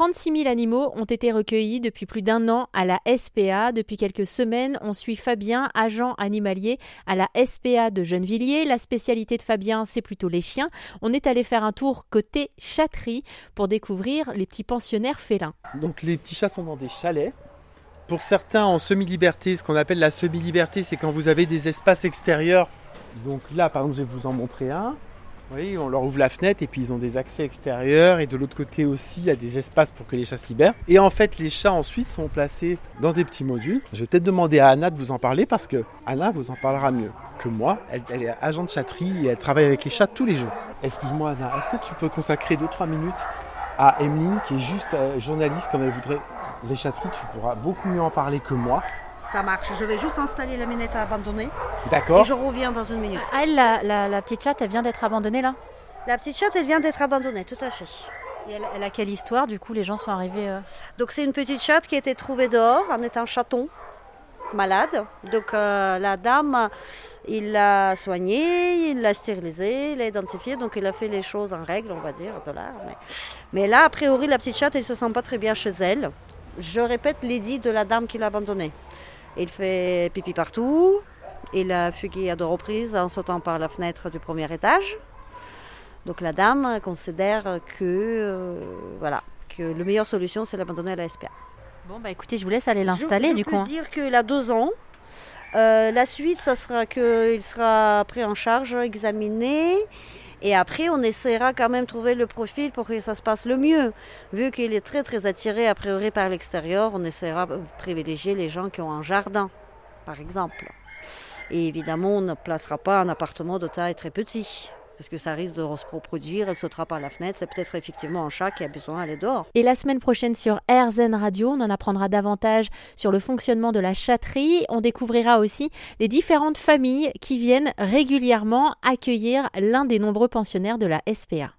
36 000 animaux ont été recueillis depuis plus d'un an à la SPA. Depuis quelques semaines, on suit Fabien, agent animalier à la SPA de Gennevilliers. La spécialité de Fabien, c'est plutôt les chiens. On est allé faire un tour côté chatterie pour découvrir les petits pensionnaires félins. Donc les petits chats sont dans des chalets. Pour certains en semi-liberté, ce qu'on appelle la semi-liberté, c'est quand vous avez des espaces extérieurs. Donc là, par exemple, je vais vous en montrer un. Oui, on leur ouvre la fenêtre et puis ils ont des accès extérieurs et de l'autre côté aussi il y a des espaces pour que les chats se libèrent. Et en fait les chats ensuite sont placés dans des petits modules. Je vais peut-être demander à Anna de vous en parler parce que Anna vous en parlera mieux que moi. Elle, est agent de chatterie et elle travaille avec les chats tous les jours. Excuse-moi Anna, est-ce que tu peux consacrer 2-3 minutes à Emeline qui est juste euh, journaliste comme elle voudrait? Les chatteries, tu pourras beaucoup mieux en parler que moi. Ça marche. Je vais juste installer la minette à abandonner. D'accord. Et je reviens dans une minute. Ah, elle, la, la, petite chatte, elle vient d'être abandonnée là? La petite chatte, elle vient d'être abandonnée, tout à fait. Et elle, a quelle histoire? Du coup, les gens sont arrivés. Euh Donc, c'est une petite chatte qui a été trouvée dehors en étant chaton, malade. Donc, euh, la dame, il l'a soignée, il l'a stérilisée, il l'a identifiée. Donc, il a fait les choses en règle, on va dire. Mais... mais là, a priori, la petite chatte, elle ne se sent pas très bien chez elle. Je répète l'édit de la dame qui l'a abandonnée. Il fait pipi partout. Il a fugué à deux reprises en sautant par la fenêtre du premier étage. Donc la dame considère que, euh, voilà, que la meilleure solution, c'est l'abandonner à la SPA. Bon, bah écoutez, je vous laisse aller l'installer du coup. Je peux dire qu'il a deux ans. Euh, la suite, ça sera qu'il sera pris en charge, examiné. Et après, on essaiera quand même de trouver le profil pour que ça se passe le mieux. Vu qu'il est très très attiré a priori par l'extérieur, on essaiera de privilégier les gens qui ont un jardin, par exemple. Et évidemment, on ne placera pas un appartement de taille très petit parce que ça risque de se reproduire, elle sautera par la fenêtre, c'est peut-être effectivement un chat qui a besoin d'aller dehors. Et la semaine prochaine sur RZN Radio, on en apprendra davantage sur le fonctionnement de la chatterie, on découvrira aussi les différentes familles qui viennent régulièrement accueillir l'un des nombreux pensionnaires de la SPA.